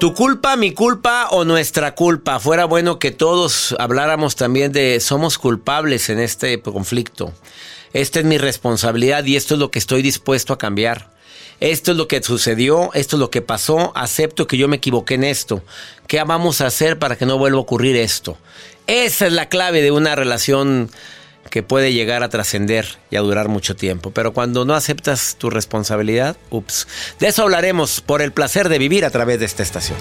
Tu culpa, mi culpa o nuestra culpa. Fuera bueno que todos habláramos también de somos culpables en este conflicto. Esta es mi responsabilidad y esto es lo que estoy dispuesto a cambiar. Esto es lo que sucedió, esto es lo que pasó, acepto que yo me equivoqué en esto. ¿Qué vamos a hacer para que no vuelva a ocurrir esto? Esa es la clave de una relación que puede llegar a trascender y a durar mucho tiempo. Pero cuando no aceptas tu responsabilidad, ups. De eso hablaremos por el placer de vivir a través de esta estación.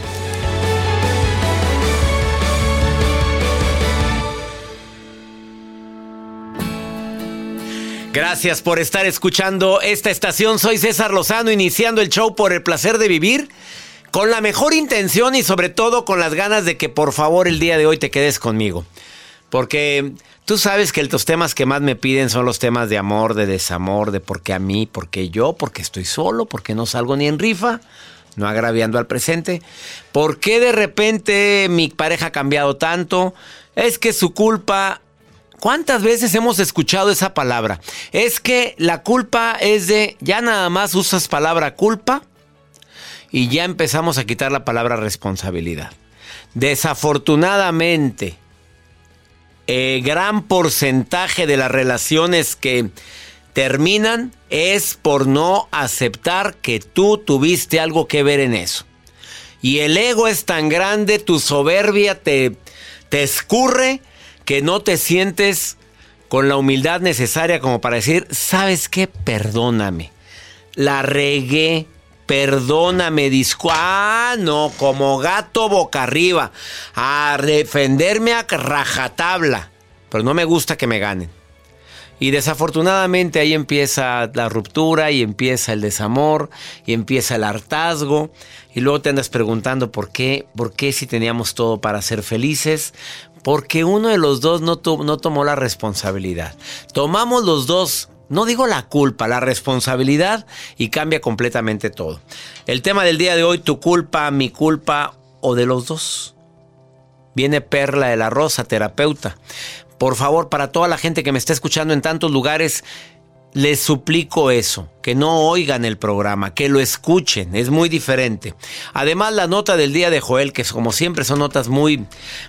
Gracias por estar escuchando esta estación. Soy César Lozano, iniciando el show por el placer de vivir. Con la mejor intención y sobre todo con las ganas de que por favor el día de hoy te quedes conmigo. Porque tú sabes que los temas que más me piden son los temas de amor, de desamor, de por qué a mí, por qué yo, por qué estoy solo, por qué no salgo ni en rifa, no agraviando al presente. ¿Por qué de repente mi pareja ha cambiado tanto? Es que su culpa... ¿Cuántas veces hemos escuchado esa palabra? Es que la culpa es de... Ya nada más usas palabra culpa y ya empezamos a quitar la palabra responsabilidad. Desafortunadamente, eh, gran porcentaje de las relaciones que terminan es por no aceptar que tú tuviste algo que ver en eso. Y el ego es tan grande, tu soberbia te, te escurre que no te sientes con la humildad necesaria como para decir, ¿sabes qué? Perdóname. La regué. Perdóname, disco. Ah, no, como gato boca arriba. A defenderme a rajatabla. Pero no me gusta que me ganen. Y desafortunadamente ahí empieza la ruptura y empieza el desamor y empieza el hartazgo. Y luego te andas preguntando por qué, por qué si teníamos todo para ser felices. Porque uno de los dos no, to no tomó la responsabilidad. Tomamos los dos no digo la culpa, la responsabilidad y cambia completamente todo. El tema del día de hoy, tu culpa, mi culpa o de los dos. Viene Perla de la Rosa, terapeuta. Por favor, para toda la gente que me está escuchando en tantos lugares, les suplico eso, que no oigan el programa, que lo escuchen, es muy diferente. Además, la nota del día de Joel, que como siempre son notas muy,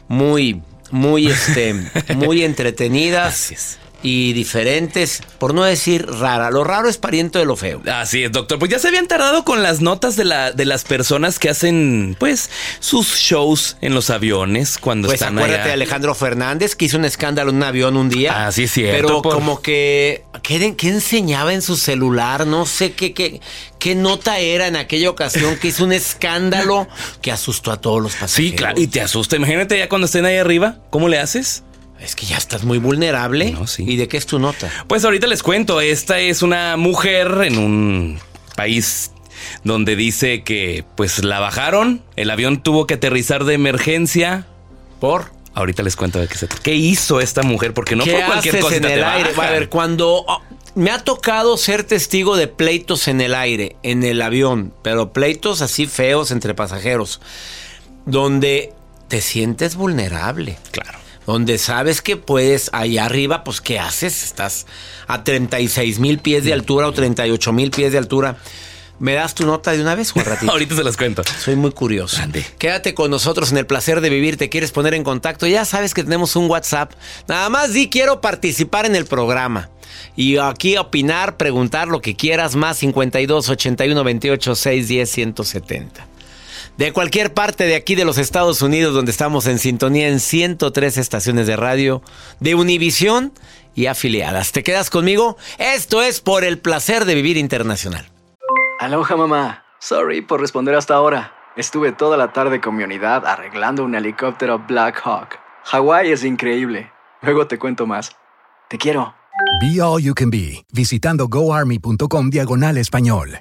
muy, muy, este, muy entretenidas y diferentes, por no decir rara. Lo raro es pariente de lo feo. Así es, doctor. Pues ya se habían tardado con las notas de, la, de las personas que hacen, pues, sus shows en los aviones cuando pues están acuérdate allá. de Alejandro Fernández, que hizo un escándalo en un avión un día. Ah, sí, es cierto. Pero por- como que, ¿qué, qué enseñaba en su celular? No sé qué, qué, qué nota era en aquella ocasión que hizo un escándalo que asustó a todos los pasajeros. Sí, claro. Y te asusta. Imagínate ya cuando estén ahí arriba, ¿cómo le haces? Es que ya estás muy vulnerable. ¿Y de qué es tu nota? Pues ahorita les cuento, esta es una mujer en un país donde dice que pues la bajaron, el avión tuvo que aterrizar de emergencia. ¿Por? Ahorita les cuento de qué se trata. ¿Qué hizo esta mujer? Porque no ¿Qué por cualquier cosa en el aire? A ver, cuando oh, me ha tocado ser testigo de pleitos en el aire, en el avión, pero pleitos así feos entre pasajeros, donde te sientes vulnerable. Claro. Donde sabes que puedes, allá arriba, pues ¿qué haces? Estás a 36 mil pies de altura o 38 mil pies de altura. ¿Me das tu nota de una vez, Juan Ratito? Ahorita se las cuento. Soy muy curioso. Quédate con nosotros en el placer de vivir. ¿Te quieres poner en contacto? Ya sabes que tenemos un WhatsApp. Nada más di quiero participar en el programa. Y aquí opinar, preguntar lo que quieras. Más 52 81 28 6 10 170. De cualquier parte de aquí de los Estados Unidos, donde estamos en sintonía en 103 estaciones de radio de Univisión y afiliadas. ¿Te quedas conmigo? Esto es por el placer de vivir internacional. Aloha mamá. Sorry por responder hasta ahora. Estuve toda la tarde con mi unidad arreglando un helicóptero Black Hawk. Hawái es increíble. Luego te cuento más. Te quiero. Be All You Can Be, visitando goarmy.com diagonal español.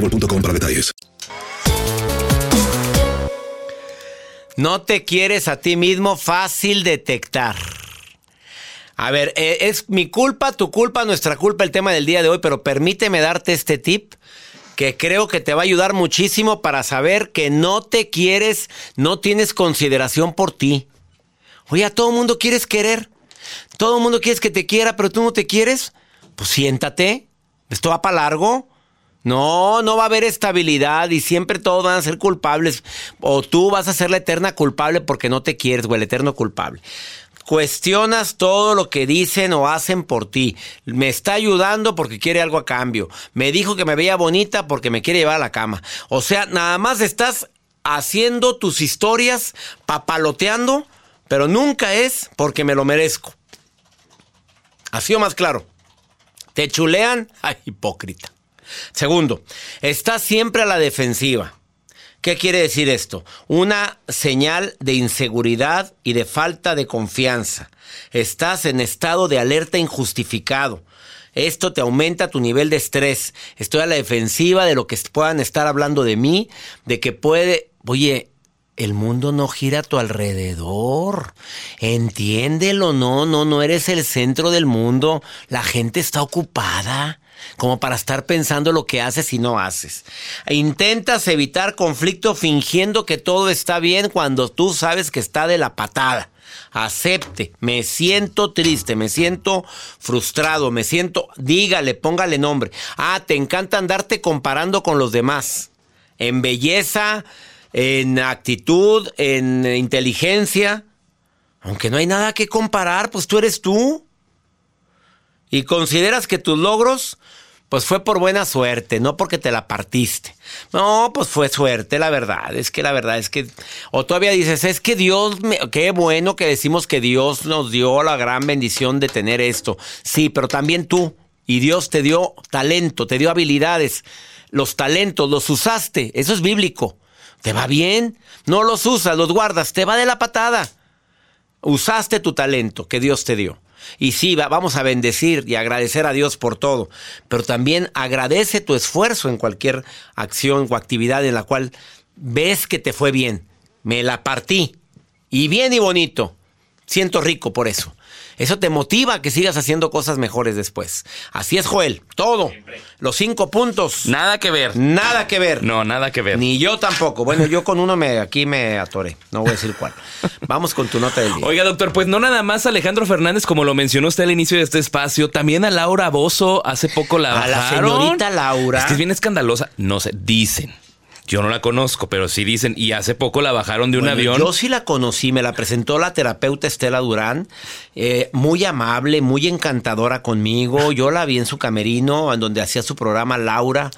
para detalles. No te quieres a ti mismo, fácil detectar. A ver, eh, es mi culpa, tu culpa, nuestra culpa el tema del día de hoy, pero permíteme darte este tip que creo que te va a ayudar muchísimo para saber que no te quieres, no tienes consideración por ti. Oye, a todo el mundo quieres querer. Todo el mundo quieres que te quiera, pero tú no te quieres. Pues siéntate. Esto va para largo. No, no va a haber estabilidad y siempre todos van a ser culpables. O tú vas a ser la eterna culpable porque no te quieres, o el eterno culpable. Cuestionas todo lo que dicen o hacen por ti. Me está ayudando porque quiere algo a cambio. Me dijo que me veía bonita porque me quiere llevar a la cama. O sea, nada más estás haciendo tus historias, papaloteando, pero nunca es porque me lo merezco. Así o más claro. Te chulean, ay, hipócrita. Segundo, estás siempre a la defensiva. ¿Qué quiere decir esto? Una señal de inseguridad y de falta de confianza. Estás en estado de alerta injustificado. Esto te aumenta tu nivel de estrés. Estoy a la defensiva de lo que puedan estar hablando de mí, de que puede, oye, el mundo no gira a tu alrededor. Entiéndelo, no, no, no eres el centro del mundo. La gente está ocupada como para estar pensando lo que haces y no haces. Intentas evitar conflicto fingiendo que todo está bien cuando tú sabes que está de la patada. Acepte, me siento triste, me siento frustrado, me siento, dígale, póngale nombre. Ah, te encanta andarte comparando con los demás. En belleza, en actitud, en inteligencia. Aunque no hay nada que comparar, pues tú eres tú. Y consideras que tus logros pues fue por buena suerte, no porque te la partiste. No, pues fue suerte, la verdad. Es que la verdad es que. O todavía dices, es que Dios, qué bueno que decimos que Dios nos dio la gran bendición de tener esto. Sí, pero también tú. Y Dios te dio talento, te dio habilidades. Los talentos los usaste. Eso es bíblico. ¿Te va bien? No los usas, los guardas. Te va de la patada. Usaste tu talento que Dios te dio. Y sí, vamos a bendecir y agradecer a Dios por todo, pero también agradece tu esfuerzo en cualquier acción o actividad en la cual ves que te fue bien. Me la partí. Y bien y bonito. Siento rico por eso. Eso te motiva a que sigas haciendo cosas mejores después. Así es, Joel. Todo. Los cinco puntos. Nada que ver. Nada que ver. No, nada que ver. Ni yo tampoco. Bueno, yo con uno me aquí me atoré. No voy a decir cuál. Vamos con tu nota del día. Oiga, doctor, pues no nada más Alejandro Fernández, como lo mencionó usted al inicio de este espacio, también a Laura Bozo hace poco la A la señorita Laura. Es que es bien escandalosa. No sé, dicen. Yo no la conozco, pero sí dicen, y hace poco la bajaron de un Bueno, avión. Yo sí la conocí, me la presentó la terapeuta Estela Durán, eh, muy amable, muy encantadora conmigo. Yo la vi en su camerino, en donde hacía su programa Laura.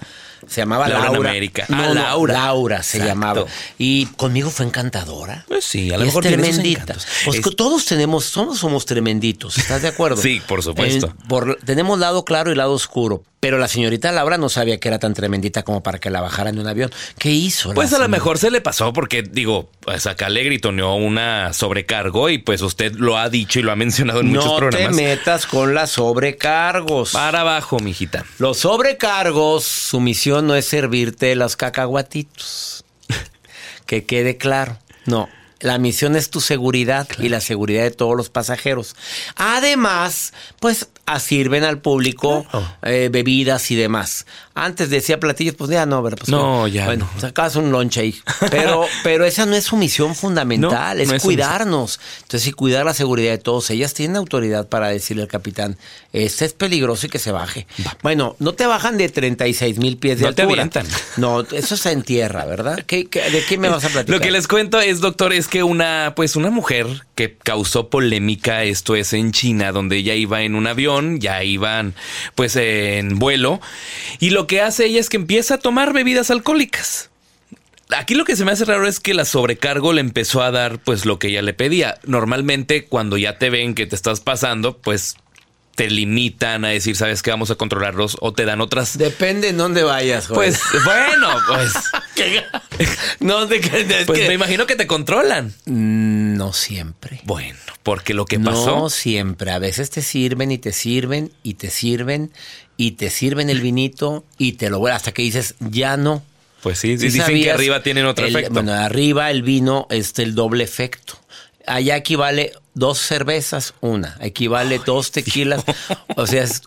Se llamaba Laura Laura. en América. No, Ah, no, Laura. Laura se Exacto. llamaba. Y conmigo fue encantadora. Pues sí, a Y lo es mejor tiene sus tremendita. Pues Es- todos tenemos, somos, somos tremenditos, ¿estás de acuerdo? Sí, por supuesto. En- por- tenemos lado claro y lado oscuro. Pero la señorita Laura no sabía que era tan tremendita como para que la bajaran de un avión. ¿Qué hizo? Pues a lo mejor se le pasó porque, digo, pues acá le gritoneó una sobrecargo y pues usted lo ha dicho y lo ha mencionado en muchos no programas. te metas con las sobrecargos. Para abajo, mijita. Los sobrecargos, su misión no es servirte los cacahuatitos. que quede claro. No. La misión es tu seguridad y la seguridad de todos los pasajeros. Además, pues ah, sirven al público eh, bebidas y demás. Antes decía platillos, pues ya no, ¿verdad? Pues, No, ya Bueno, no. sacas un lunch ahí. Pero, pero esa no es su misión fundamental, No, es no es cuidarnos. Entonces, y cuidar la seguridad de todos. Ellas tienen autoridad para decirle al capitán, este es peligroso y que se baje. Bueno, no te bajan de 36 mil pies de No te altura. avientan. No, eso está en tierra, ¿verdad? ¿Qué- qué- de qué me vas a platicar? Lo que les cuento es, doctor, es que una, pues una mujer que causó polémica, esto es en China, donde ella iba en un avión, ya iban pues en vuelo, y lo que hace ella es que empieza a tomar bebidas alcohólicas. Aquí lo que se me hace raro es que la sobrecargo le empezó a dar pues lo que ella le pedía. Normalmente cuando ya te ven que te estás pasando, pues te limitan a decir, sabes que vamos a controlarlos o te dan otras... Depende en dónde vayas, joder. Pues bueno, pues... no, Pues que- me imagino que te controlan. No siempre. Bueno, porque lo que pasó. No siempre. A veces te sirven y te sirven y te sirven y te sirven el vinito y te lo vuelven hasta que dices, ya no. Pues sí, ¿Sí dicen que arriba tienen otro El- efecto. Bueno, arriba el vino es el doble efecto. Allá equivale dos cervezas, una. Equivale dos tequilas. O sea, es,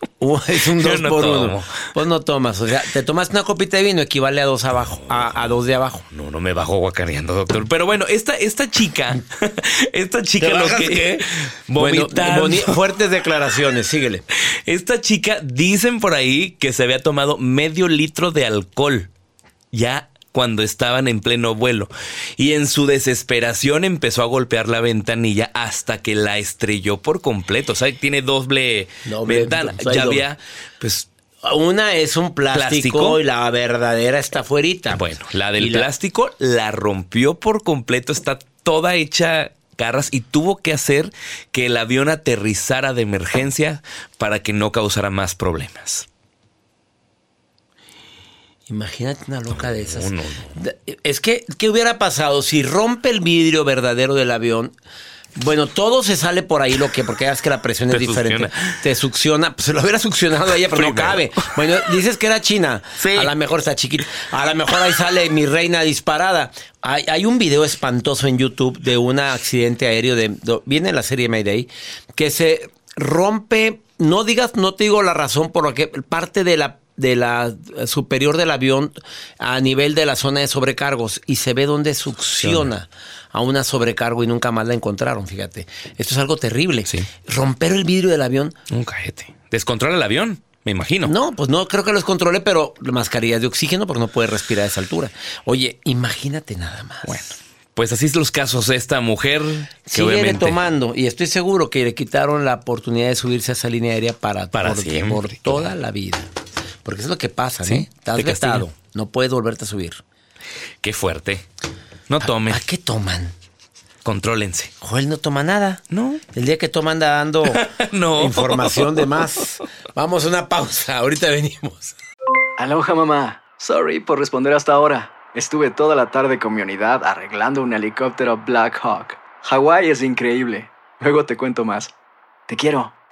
un dos no por tomo. uno. Pues no tomas. O sea, te tomas una copita de vino, equivale a dos abajo, a, a dos de abajo. No, no me bajo guacareando, doctor. Pero bueno, esta, esta chica, esta chica ¿Te lo que qué? Bueno, boni- fuertes declaraciones, síguele. Esta chica dicen por ahí que se había tomado medio litro de alcohol ya cuando estaban en pleno vuelo y en su desesperación empezó a golpear la ventanilla hasta que la estrelló por completo. O sea, tiene doble, Doble, ventana. ya había, pues, Una es un plástico, ¿Plástico? y la verdadera está afuerita. bueno, la del Y la- plástico la rompió por completo. Está toda hecha garras y tuvo que hacer que el avión aterrizara de emergencia para que no causara más problemas. Imagínate una loca de esas. no, Es que, ¿qué hubiera pasado si rompe el vidrio verdadero del avión? Bueno, todo se sale por ahí lo que, porque es que la presión es Te diferente. succiona. Te succiona. Pues se lo hubiera succionado a ella, pero no cabe. Bueno, dices que era China. Sí. A lo mejor está chiquita. A lo mejor ahí sale mi reina disparada. Hay, hay un video espantoso en YouTube de un accidente aéreo de, viene en la serie Mayday, que se rompe, no digas, no te digo la razón por la que parte de la de la superior del avión a nivel de la zona de sobrecargos y se ve donde succiona a una sobrecargo y nunca más la encontraron, fíjate. Esto es algo terrible. Sí. Romper el vidrio del avión. Un cajete. Descontrola el avión, me imagino. No, pues no creo que los controle, pero mascarillas de oxígeno porque no puede respirar a esa altura. Oye, imagínate nada más. Bueno, pues así son los casos de esta mujer que Sigue obviamente tomando y estoy seguro que le quitaron la oportunidad de subirse a esa línea aérea para, Para por, siempre, por toda la vida. Porque eso es lo que pasa. Sí, Estás te castigan. vetado. No puedes volverte a subir. Qué fuerte. No tomen, ¿A qué toman? contrólense. Joel no toma nada. No. El día que toma anda dando No. información de más. Vamos a una pausa. Ahorita venimos. Aloha mamá. Sorry por responder hasta ahora. Estuve toda la tarde con mi unidad arreglando un helicóptero Black Hawk. Hawái es increíble. Luego te cuento más. Te quiero.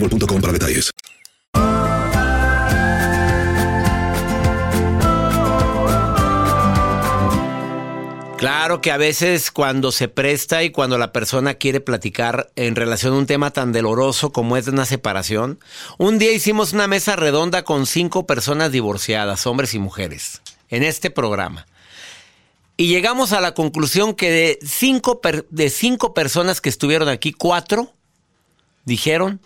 para detalles. Claro que a veces cuando se presta y cuando la persona quiere platicar en relación a un tema tan doloroso como es una separación, un día hicimos una mesa redonda con cinco personas divorciadas, hombres y mujeres, en este programa. Y llegamos a la conclusión que de cinco, de cinco personas que estuvieron aquí, cuatro dijeron,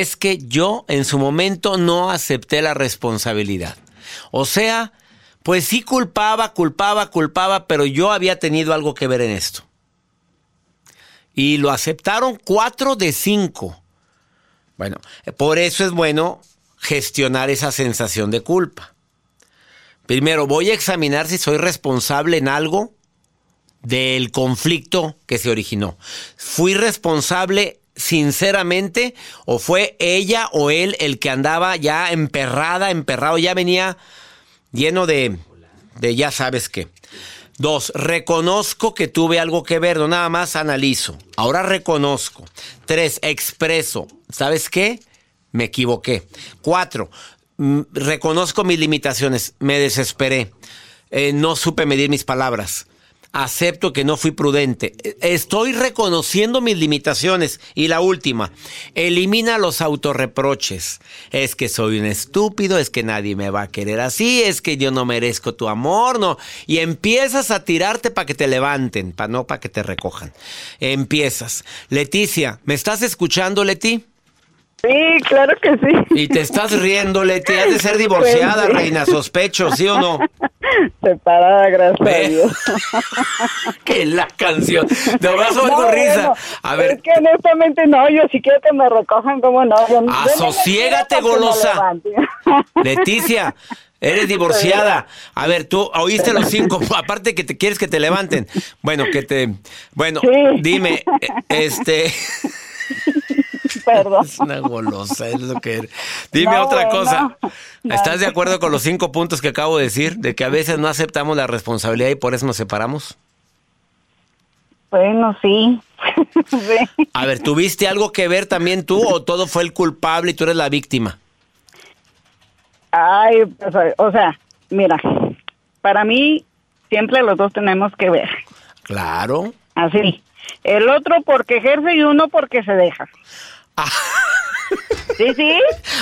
es que yo en su momento no acepté la responsabilidad. O sea, pues sí culpaba, culpaba, culpaba, pero yo había tenido algo que ver en esto. Y lo aceptaron cuatro de cinco. Bueno, por eso es bueno gestionar esa sensación de culpa. Primero, voy a examinar si soy responsable en algo del conflicto que se originó. ¿Fui responsable sinceramente o fue ella o él el que andaba ya emperrada, emperrado, ya venía lleno de, de ya sabes qué? Dos, reconozco que tuve algo que ver, no nada más analizo. Ahora reconozco. Tres, expreso. ¿Sabes qué? Me equivoqué. Cuatro, mm, reconozco mis limitaciones. Me desesperé. Eh, no supe medir mis palabras. Acepto que no fui prudente. Estoy reconociendo mis limitaciones. Y la última, elimina los autorreproches. Es que soy un estúpido, es que nadie me va a querer así, es que yo no merezco tu amor, no. Y empiezas a tirarte para que te levanten, para no para que te recojan. Empiezas. Leticia, ¿me estás escuchando, Leti? Sí, claro que sí. Y te estás riendo, Leti. Has de ser divorciada, Pues sí. reina, sospecho, ¿sí o no? Separada, gracias a. Dios. que la canción. De soy No, risa. bueno, A ver, Es que honestamente no, yo sí quiero que me recojan, como no. Yo, Asociégate, golosa. Leticia, Eres divorciada. A ver, tú oíste los cinco. Aparte que te quieres que te levanten. Bueno, que te. Bueno, dime, este. Perdón. Es una golosa, es lo que eres. Dime No, otra cosa. no. ¿Estás de acuerdo con los cinco puntos que acabo de decir? De que a veces no aceptamos la responsabilidad y por eso nos separamos. Bueno, sí. sí. A ver, ¿tuviste algo que ver también tú o todo fue el culpable y tú eres la víctima? Ay, pues, o sea, mira, para mí siempre los dos tenemos que ver. Claro. Así. El otro porque ejerce y uno porque se deja. Sí, sí.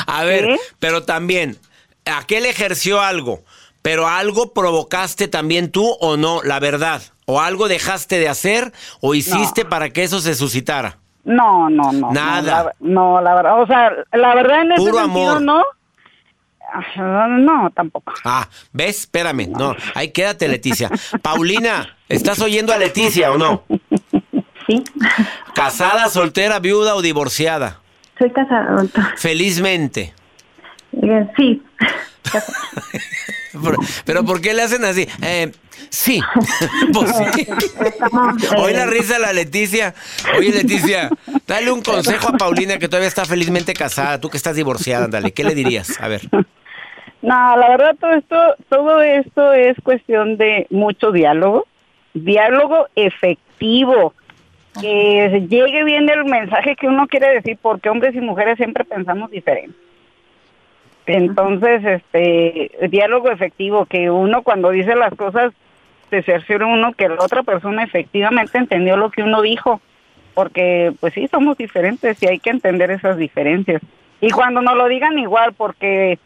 A ver, pero también, aquel ejerció algo, pero algo provocaste también tú o no, la verdad. O algo dejaste de hacer o hiciste para que eso se suscitara. No, no, no. Nada. No, la, no, la verdad, o sea, la verdad en ese Puro sentido amor. no. Ah, No, tampoco. Ah, ¿ves? Espérame. No, ahí quédate, Leticia. Paulina, ¿estás oyendo a Leticia o no? Sí. ¿Casada, soltera, viuda o divorciada? Soy casada, doctor. Felizmente. Eh, sí. Pero, pero ¿por qué le hacen así? Eh, sí. Pues sí. Hoy la risa de la Leticia. Oye, Leticia, dale un consejo a Paulina que todavía está felizmente casada. Tú que estás divorciada, dale. ¿Qué le dirías? A ver. No, la verdad todo esto, todo esto es cuestión de mucho diálogo, diálogo efectivo, que llegue bien el mensaje que uno quiere decir, porque hombres y mujeres siempre pensamos diferente. Entonces, este, diálogo efectivo, que uno cuando dice las cosas se cerciora uno que la otra persona efectivamente entendió lo que uno dijo, porque pues sí, somos diferentes y hay que entender esas diferencias. Y cuando nos lo digan igual, porque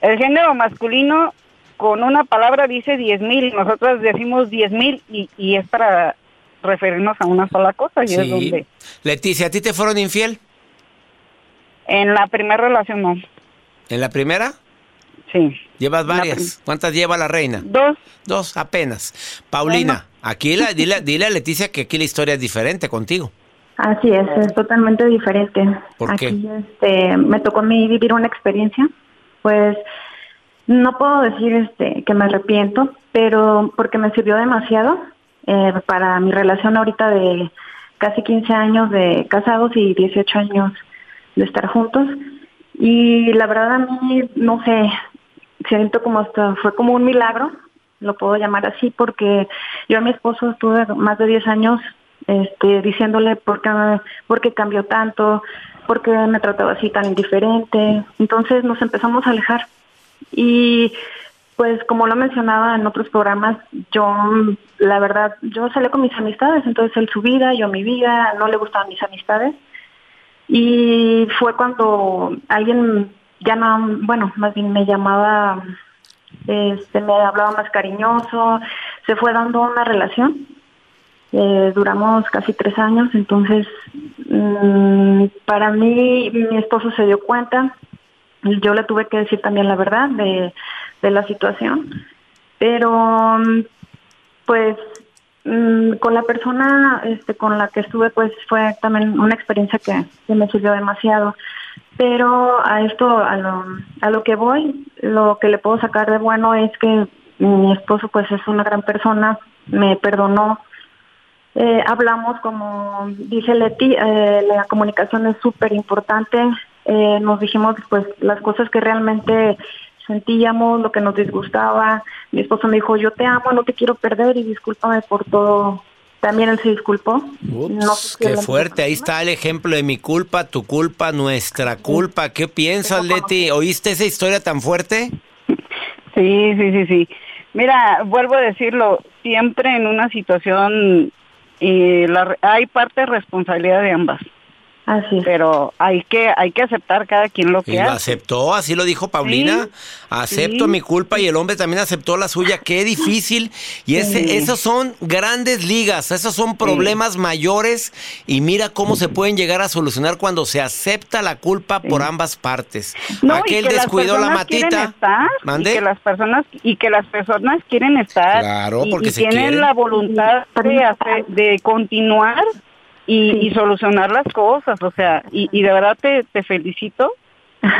el género masculino con una palabra dice diez mil y nosotros decimos diez mil y, y es para referirnos a una sola cosa y es Sí. donde Leticia, ¿a ti te fueron infiel? en la primera relación no. ¿En la primera? Sí. ¿Llevas varias? ¿Cuántas lleva la reina? Dos. Dos, apenas. Paulina, aquí la, dile, dile a Leticia que aquí la historia es diferente contigo. Así es, es totalmente diferente. ¿Por qué? Este, me tocó a mí vivir una experiencia, pues no puedo decir este que me arrepiento, pero porque me sirvió demasiado eh, para mi relación ahorita de casi 15 años de casados y 18 años de estar juntos. Y la verdad a mí, no sé, siento como hasta, fue como un milagro, lo puedo llamar así, porque yo a mi esposo estuve más de 10 años este, diciéndole por qué, por qué cambió tanto, por qué me trataba así tan indiferente. Entonces nos empezamos a alejar. Y pues como lo mencionaba en otros programas, yo la verdad, yo salí con mis amistades, entonces él su vida, yo mi vida, no le gustaban mis amistades. Y fue cuando alguien ya no, bueno, más bien me llamaba, este, me hablaba más cariñoso, se fue dando una relación. Eh, duramos casi tres años, entonces mm, para mí mi esposo se dio cuenta, yo le tuve que decir también la verdad de, de la situación, pero mm, pues mm, con la persona este, con la que estuve pues fue también una experiencia que, me sirvió demasiado. Pero a esto, a lo, a lo que voy, lo que le puedo sacar de bueno es que mi esposo pues es una gran persona, me perdonó. Eh, hablamos como dice Leti, eh, la comunicación es súper importante. Eh, nos dijimos pues las cosas que realmente sentíamos, lo que nos disgustaba. Mi esposo me dijo, yo te amo, no te quiero perder y discúlpame por todo. También él se disculpó. No sé si Qué fuerte, ahí está el ejemplo de mi culpa, tu culpa, nuestra culpa. ¿Qué piensas, Leti? ¿Oíste esa historia tan fuerte? Sí, sí, sí, sí. Mira, vuelvo a decirlo, siempre en una situación y la, hay parte de responsabilidad de ambas. Así Pero hay que hay que aceptar cada quien lo Y que lo hace. aceptó, así lo dijo Paulina. Sí, Acepto sí. mi culpa y el hombre también aceptó la suya. Qué difícil. Y ese, Sí. esos son grandes ligas, esos son problemas mayores. Y mira cómo se pueden llegar a solucionar cuando se acepta la culpa por ambas partes. No, y Aquel que las descuidó la matita. estar, ¿Mande? Y que las personas y que las personas quieren estar Claro, y, porque y se tienen quieren. la voluntad de hacer- de continuar y, y solucionar las cosas, o sea, y, y de verdad te, te felicito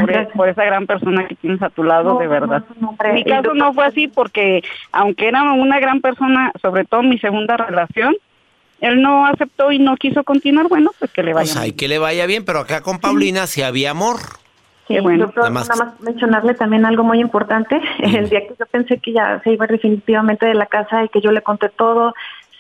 por, e- por esa gran persona que tienes a tu lado, No, de verdad. no, no, hombre. mi caso no fue así porque, aunque era una gran persona, sobre todo mi segunda relación, él no aceptó y no quiso continuar. Bueno, pues que le vaya Pues hay bien. que le vaya bien, pero acá con Paulina sí había amor. Sí, Qué bueno. doctor, Nada más- nada más mencionarle también algo muy importante. El día que yo pensé que ya se iba definitivamente de la casa y que yo le conté todo,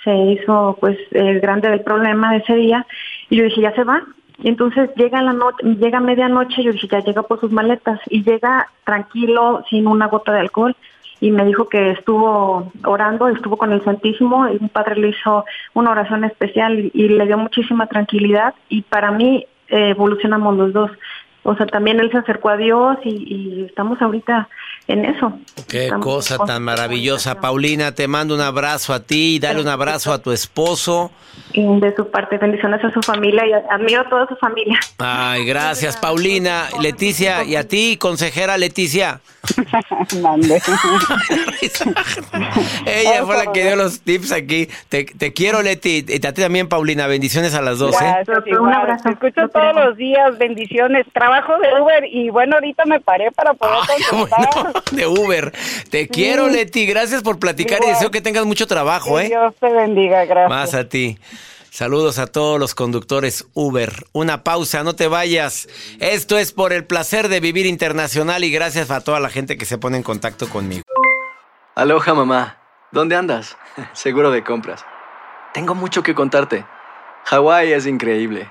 se hizo pues el grande del problema de ese día y yo dije, ya se va. Y entonces llega la noche, llega medianoche, yo dije, ya llega por sus maletas y llega tranquilo, sin una gota de alcohol y me dijo que estuvo orando, estuvo con el Santísimo y un padre le hizo una oración especial y, y le dio muchísima tranquilidad y para mí eh, evolucionamos los dos. O sea, también él se acercó a Dios y, y estamos ahorita en eso. Qué Estamos cosa tan maravillosa. Paulina, te mando un abrazo a ti, dale un abrazo a tu esposo. Y de su parte, bendiciones a su familia y admiro a toda su familia. Ay, gracias, Paulina. Leticia, y a ti, consejera Leticia. Mande. Ella fue la que dio los tips aquí. Te, te quiero, Leti. Y a ti también, Paulina. Bendiciones a las dos, ¿eh? Gracias, Un abrazo. Te escucho todos los días, bendiciones. Trabajo de Uber y bueno, ahorita me paré para poder Ay, contestar. bueno, de Uber. Te quiero, Leti. Gracias por platicar y deseo que tengas mucho trabajo, Que ¿eh? Dios te bendiga, gracias. Más a ti. Saludos a todos los conductores Uber. Una pausa, no te vayas. Esto es por el placer de vivir internacional y gracias a toda la gente que se pone en contacto conmigo. Aloha mamá, ¿dónde andas? Seguro de compras. Tengo mucho que contarte. Hawái es increíble.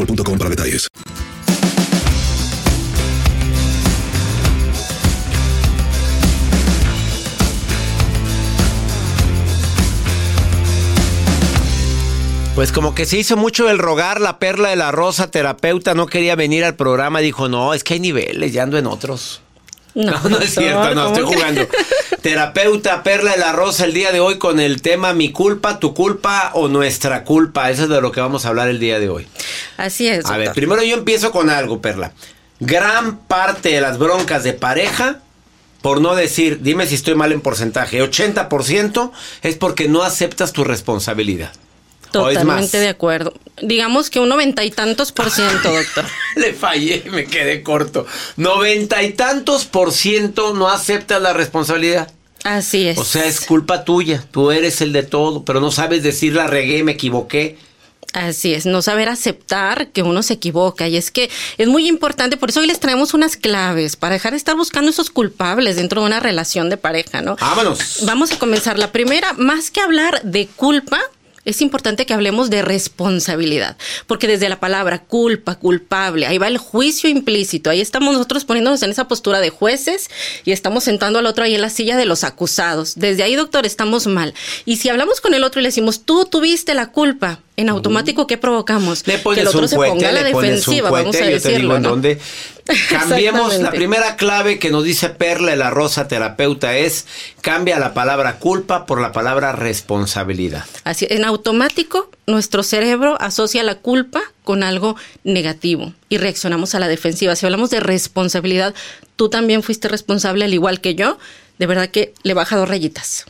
boostmobile.com para detalles. Pues como que se hizo mucho el rogar, la perla de la rosa, terapeuta, no quería venir al programa, dijo, no, es que hay niveles, ya ando en otros. No, no es cierto, no, ¿cómo estoy jugando. Terapeuta, Perla de la Rosa, el día de hoy con el tema mi culpa, tu culpa o nuestra culpa. Eso es de lo que vamos a hablar el día de hoy. Así es. A ver, primero yo empiezo con algo, Perla. Gran parte de las broncas de pareja, por no decir, dime si estoy mal en porcentaje, 80% es porque no aceptas tu responsabilidad. Totalmente de acuerdo. Digamos que un noventa y tantos por ciento, doctor. Le fallé, me quedé corto. Noventa y tantos por ciento no aceptas la responsabilidad. Así es. O sea, es culpa tuya. Tú eres el de todo, pero no sabes decir la regué, me equivoqué. Así es, no saber aceptar que uno se equivoca. Y es que es muy importante, por eso hoy les traemos unas claves para dejar de estar buscando esos culpables dentro de una relación de pareja, ¿no? Vámonos. Vamos a comenzar. La primera, más que hablar de culpa, es importante que hablemos de responsabilidad, porque desde la palabra culpa, culpable, ahí va el juicio implícito, ahí estamos nosotros poniéndonos en esa postura de jueces y estamos sentando al otro ahí en la silla de los acusados. Desde ahí, doctor, estamos mal. Y si hablamos con el otro y le decimos, tú tuviste la culpa, en automático, ¿qué provocamos? Le pones que el otro se ponga a la pones un defensiva, vamos a yo te digo decirlo. en ¿no? dónde. Cambiemos la primera clave que nos dice Perla la Rosa Terapeuta es cambia la palabra culpa por la palabra responsabilidad. Así, en automático, nuestro cerebro asocia la culpa con algo negativo y reaccionamos a la defensiva. Si hablamos de responsabilidad, tú también fuiste responsable al igual que yo, de verdad que le baja dos rayitas.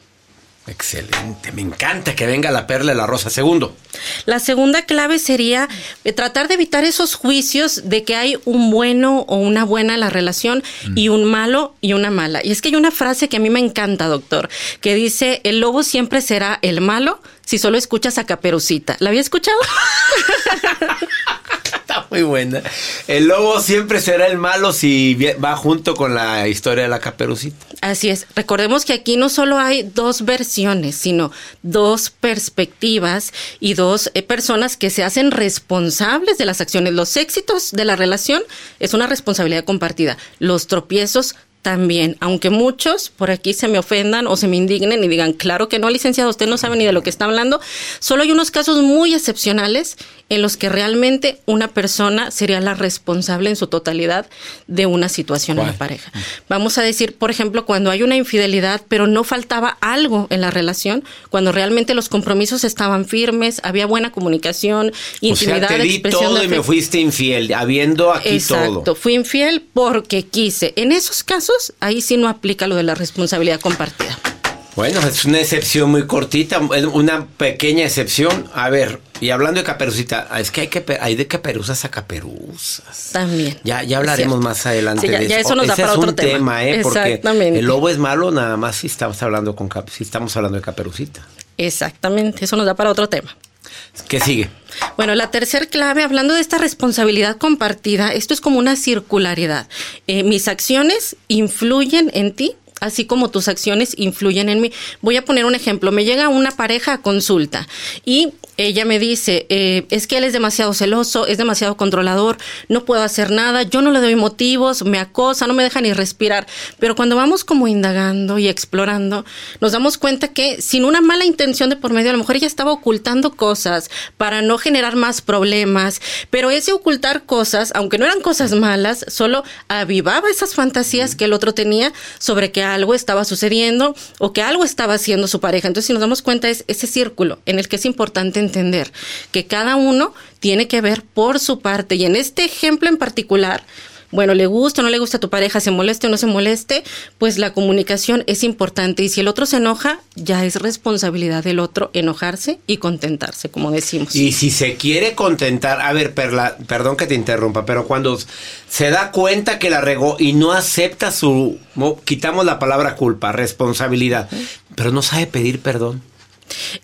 Excelente, me encanta que venga la Perla de la Rosa. Segundo, La segunda clave sería eh, tratar de evitar esos juicios de que hay un bueno o una buena en la relación y un malo y una mala. Y es que hay una frase que a mí me encanta, doctor, que dice, el lobo siempre será el malo si solo escuchas a Caperucita. ¿La había escuchado? está muy buena. El lobo siempre será el malo si va junto con la historia de la caperucita. Así es. Recordemos que aquí no solo hay dos versiones, sino dos perspectivas y dos eh, personas que se hacen responsables de las acciones. Los éxitos de la relación es una responsabilidad compartida. Los tropiezos también, aunque muchos por aquí se me ofendan o se me indignen y digan, claro que no, licenciado, usted no sabe ni de lo que está hablando, solo hay unos casos muy excepcionales en los que realmente una persona sería la responsable en su totalidad de una situación en la pareja. Vamos a decir, por ejemplo, cuando hay una infidelidad, pero no faltaba algo en la relación, cuando realmente los compromisos estaban firmes, había buena comunicación, intimidad, o sea, te di expresión todo de y me fuiste infiel, habiendo aquí Exacto, todo. fui infiel porque quise. En esos casos, ahí sí no aplica lo de la responsabilidad compartida. Bueno, es una excepción muy cortita, una pequeña excepción. A ver, y hablando de caperucita, es que hay, que, hay de caperuzas a caperuzas. También. Ya, ya hablaremos Cierto. más adelante Sí, ya- de ya eso nos da Ese para es otro un tema. tema, ¿eh? Porque el lobo es malo nada más si estamos hablando con si estamos hablando de caperucita. Exactamente, eso nos da para otro tema. ¿Qué sigue? Bueno, la tercer clave, hablando de esta responsabilidad compartida, esto es como una circularidad. Eh, mis acciones influyen en ti, así como tus acciones influyen en mí. Voy a poner un ejemplo. Me llega una pareja a consulta y ella me dice, eh, es que él es demasiado celoso, es demasiado controlador, no puedo hacer nada, yo no le doy motivos, me acosa, no me deja ni respirar. Pero cuando vamos como indagando y explorando, nos damos cuenta que sin una mala intención de por medio, a lo mejor ella estaba ocultando cosas para no generar más problemas, pero ese ocultar cosas, aunque no eran cosas malas, solo avivaba esas fantasías que el otro tenía sobre que algo estaba sucediendo o que algo estaba haciendo su pareja. Entonces, si nos damos cuenta, es ese círculo en el que es importante entender que cada uno tiene que ver por su parte. Y en este ejemplo en particular, bueno, le gusta o no le gusta a tu pareja, se moleste o no se moleste, pues la comunicación es importante. Y si el otro se enoja, ya es responsabilidad del otro enojarse y contentarse, como decimos. Y si se quiere contentar, a ver, Perla, perdón que te interrumpa, pero cuando se da cuenta que la regó y no acepta su, mo- quitamos la palabra culpa, responsabilidad, pero no sabe pedir perdón.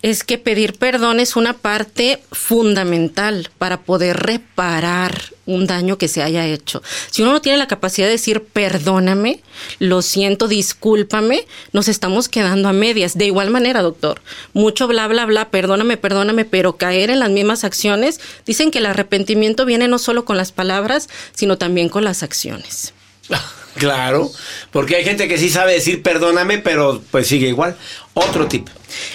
Es que pedir perdón es una parte fundamental para poder reparar un daño que se haya hecho. Si uno no tiene la capacidad de decir perdóname, lo siento, discúlpame, nos estamos quedando a medias. De igual manera, doctor, mucho bla, bla, bla, perdóname, perdóname, pero caer en las mismas acciones, dicen que el arrepentimiento viene no solo con las palabras, sino también con las acciones. Claro, porque hay gente que sí sabe decir perdóname, pero pues sigue igual. Otro tip.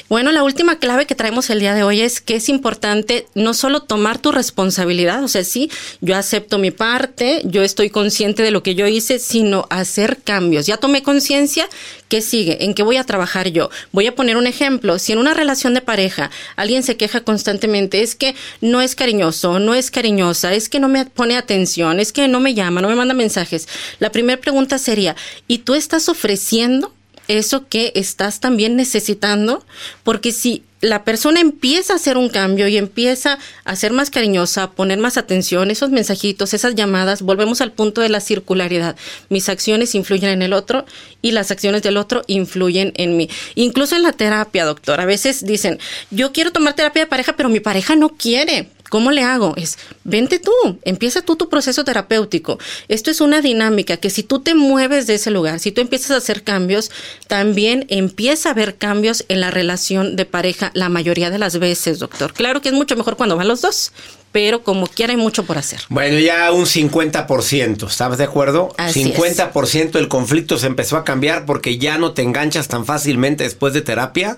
Bueno, la última clave que traemos el día de hoy es que es importante no solo tomar tu responsabilidad, o sea, sí, yo acepto mi parte, yo estoy consciente de lo que yo hice, sino hacer cambios. Ya tomé conciencia, ¿qué sigue? ¿En qué voy a trabajar yo? Voy a poner un ejemplo. Si en una relación de pareja alguien se queja constantemente, es que no es cariñoso, no es cariñosa, es que no me pone atención, es que no me llama, no me manda mensajes. La primera pregunta sería, ¿y tú estás ofreciendo? eso que estás también necesitando, porque si la persona empieza a hacer un cambio y empieza a ser más cariñosa, a poner más atención, esos mensajitos, esas llamadas, volvemos al punto de la circularidad. Mis acciones influyen en el otro y las acciones del otro influyen en mí. Incluso en la terapia, doctor, a veces dicen, yo quiero tomar terapia de pareja, pero mi pareja no quiere. ¿Cómo le hago? Es, vente tú, empieza tú tu proceso terapéutico. Esto es una dinámica que si tú te mueves de ese lugar, si tú empiezas a hacer cambios, también empieza a haber cambios en la relación de pareja la mayoría de las veces, doctor. Claro que es mucho mejor cuando van los dos, pero como quiera hay mucho por hacer. Bueno, ya un 50%, ¿estás de acuerdo? Así 50% el conflicto se empezó a cambiar porque ya no te enganchas tan fácilmente después de terapia.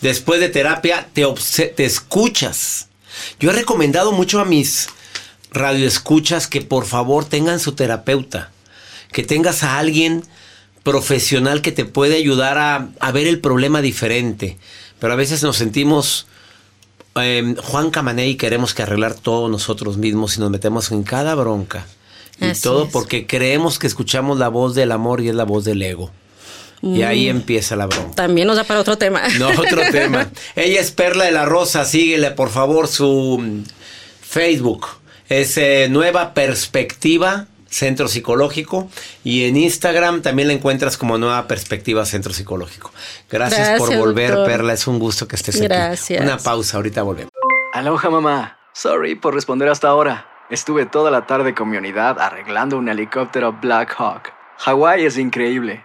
Después de terapia te, te escuchas. Yo he recomendado mucho a mis radioescuchas que por favor tengan su terapeuta, que tengas a alguien profesional que te puede ayudar a, a ver el problema diferente. Pero a veces nos sentimos eh, Juan Camané y queremos que arreglar todo nosotros mismos y nos metemos en cada bronca. Y Así todo es. porque creemos que escuchamos la voz del amor y es la voz del ego. Y ahí Mm. empieza la bronca. También nos da para otro tema. No, otro tema. Ella es Perla de la Rosa. Síguele, por favor, su Facebook. Es eh, Nueva Perspectiva Centro Psicológico. Y en Instagram también la encuentras como Nueva Perspectiva Centro Psicológico. Gracias, por volver, doctor. Perla. Es un gusto que estés aquí. Gracias. Una pausa, ahorita volvemos. Aloha mamá. Sorry por responder hasta ahora. Estuve toda la tarde con mi unidad arreglando un helicóptero Black Hawk. Hawái es increíble.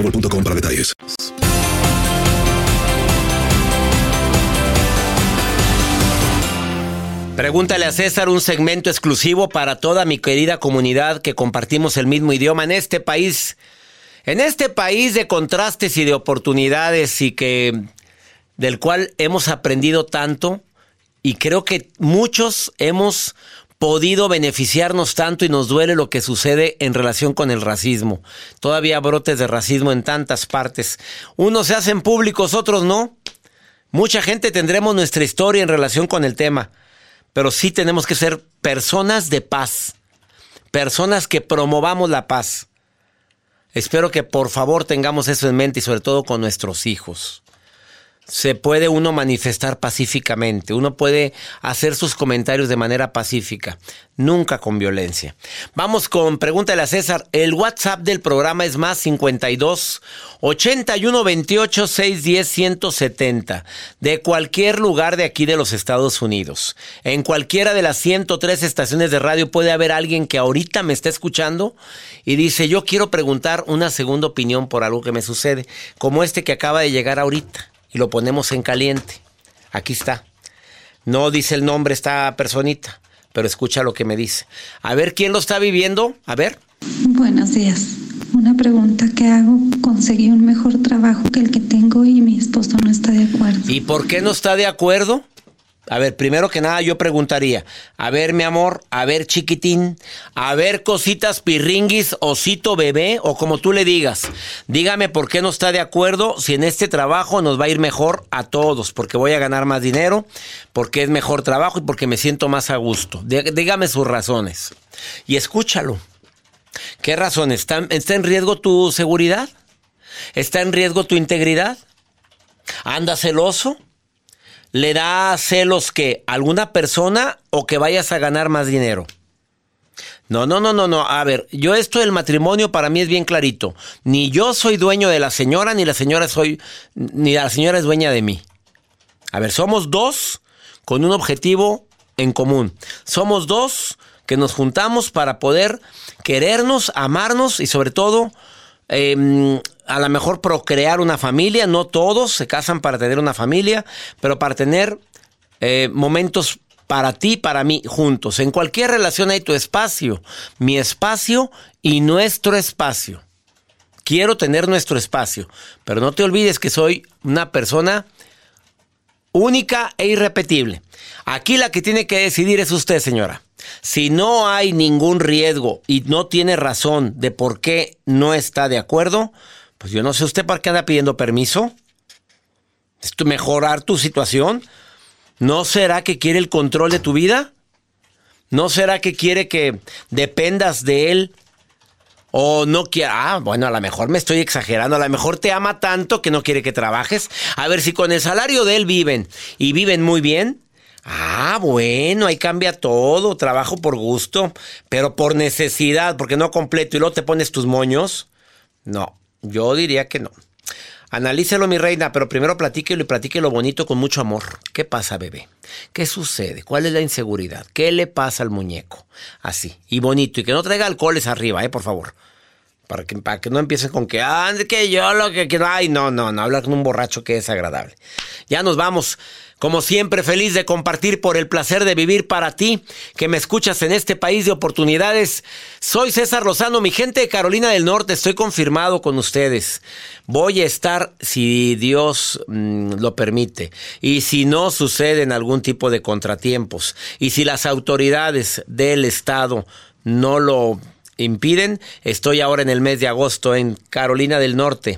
boostmobile.com para detalles. Pregúntale a César un segmento exclusivo para toda mi querida comunidad que compartimos el mismo idioma en este país. En este país de contrastes y de oportunidades y que del cual hemos aprendido tanto y creo que muchos hemos podido beneficiarnos tanto y nos duele lo que sucede en relación con el racismo. Todavía brotes de racismo en tantas partes. Unos se hacen públicos, otros no. Mucha gente tendremos nuestra historia en relación con el tema, pero sí tenemos que ser personas de paz, personas que promovamos la paz. Espero que por favor tengamos eso en mente y sobre todo con nuestros hijos. Se puede uno manifestar pacíficamente, uno puede hacer sus comentarios de manera pacífica, nunca con violencia. Vamos con pregúntale a César. El WhatsApp del programa es más 52 81 28 610 170 de cualquier lugar de aquí de los Estados Unidos. En cualquiera de las 103 estaciones de radio puede haber alguien que ahorita me está escuchando y dice, "Yo quiero preguntar una segunda opinión por algo que me sucede", como este que acaba de llegar ahorita y lo ponemos en caliente. Aquí está. No dice el nombre esta personita, pero escucha lo que me dice. A ver quién lo está viviendo. A ver. Buenos días. Una pregunta que hago. Conseguí un mejor trabajo que el que tengo y mi esposo no está de acuerdo. ¿Y por qué no está de acuerdo? A ver, primero que nada yo preguntaría, a ver mi amor, a ver chiquitín, a ver cositas pirringuis, osito bebé o como tú le digas, dígame por qué no está de acuerdo si en este trabajo nos va a ir mejor a todos, porque voy a ganar más dinero, porque es mejor trabajo y porque me siento más a gusto. Dí- Dígame sus razones y escúchalo. ¿Qué razones? ¿Está, está en riesgo tu seguridad? ¿Está en riesgo tu integridad? ¿Anda celoso? ¿Le da celos que alguna persona o que vayas a ganar más dinero? No, no, no, no, no. A ver, yo esto del matrimonio para mí es bien clarito. Ni yo soy dueño de la señora, ni la señora soy, ni la señora es dueña de mí. A ver, somos dos con un objetivo en común. Somos dos que nos juntamos para poder querernos, amarnos y sobre todo em, a lo mejor procrear una familia. No todos se casan para tener una familia, pero para tener eh, momentos para ti, para mí, juntos. En cualquier relación hay tu espacio, mi espacio y nuestro espacio. Quiero tener nuestro espacio, pero no te olvides que soy una persona única e irrepetible. Aquí la que tiene que decidir es usted, señora. Si no hay ningún riesgo y no tiene razón de por qué no está de acuerdo, pues yo no sé usted para qué anda pidiendo permiso. ¿Es mejorar tu situación? ¿No será que quiere el control de tu vida? ¿No será que quiere que dependas de él? O no quiere, ah, bueno, a lo mejor me estoy exagerando, a lo mejor te ama tanto que no quiere que trabajes. A ver, si con el salario de él viven y viven muy bien, ah, bueno, ahí cambia todo, trabajo por gusto, pero por necesidad, porque no completo y luego te pones tus moños. No, yo diría que no. Analícelo, mi reina, pero primero platíquelo y platíquelo bonito con mucho amor. ¿Qué pasa, bebé? ¿Qué sucede? ¿Cuál es la inseguridad? ¿Qué le pasa al muñeco? Así, y bonito, y que no traiga alcoholes arriba, eh, por favor. Para que, para que no empiecen con que, ah, que yo lo que quiero. Ay, no, no, no, hablar con un borracho que es agradable. Ya nos vamos. Como siempre, feliz de compartir por el placer de vivir para ti, que me escuchas en este país de oportunidades. Soy César Lozano, mi gente de Carolina del Norte, estoy confirmado con ustedes. Voy a estar, si Dios mm, lo permite, y si no suceden algún tipo de contratiempos, y si las autoridades del Estado no lo impiden, estoy ahora en el mes de agosto en Carolina del Norte.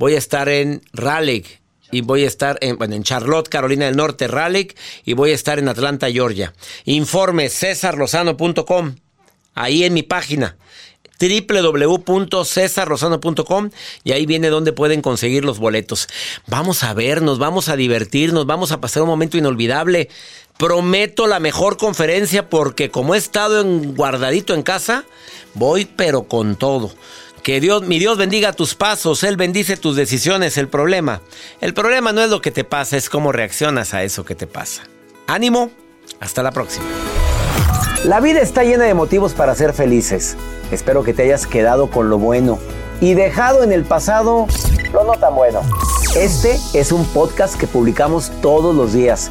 Voy a estar en Raleigh y voy a estar en, bueno, en Charlotte, Carolina del Norte, Raleigh, y voy a estar en Atlanta, Georgia. Informe cesarlozano.com, ahí en mi página www.cesarlozano.com y ahí viene donde pueden conseguir los boletos. Vamos a vernos, vamos a divertirnos, vamos a pasar un momento inolvidable. Prometo la mejor conferencia porque como he estado guardadito en casa, voy pero con todo. Que Dios, mi Dios bendiga tus pasos, Él bendice tus decisiones. El problema, el problema no es lo que te pasa, es cómo reaccionas a eso que te pasa. Ánimo, hasta la próxima. La vida está llena de motivos para ser felices. Espero que te hayas quedado con lo bueno y dejado en el pasado lo no tan bueno. Este es un podcast que publicamos todos los días,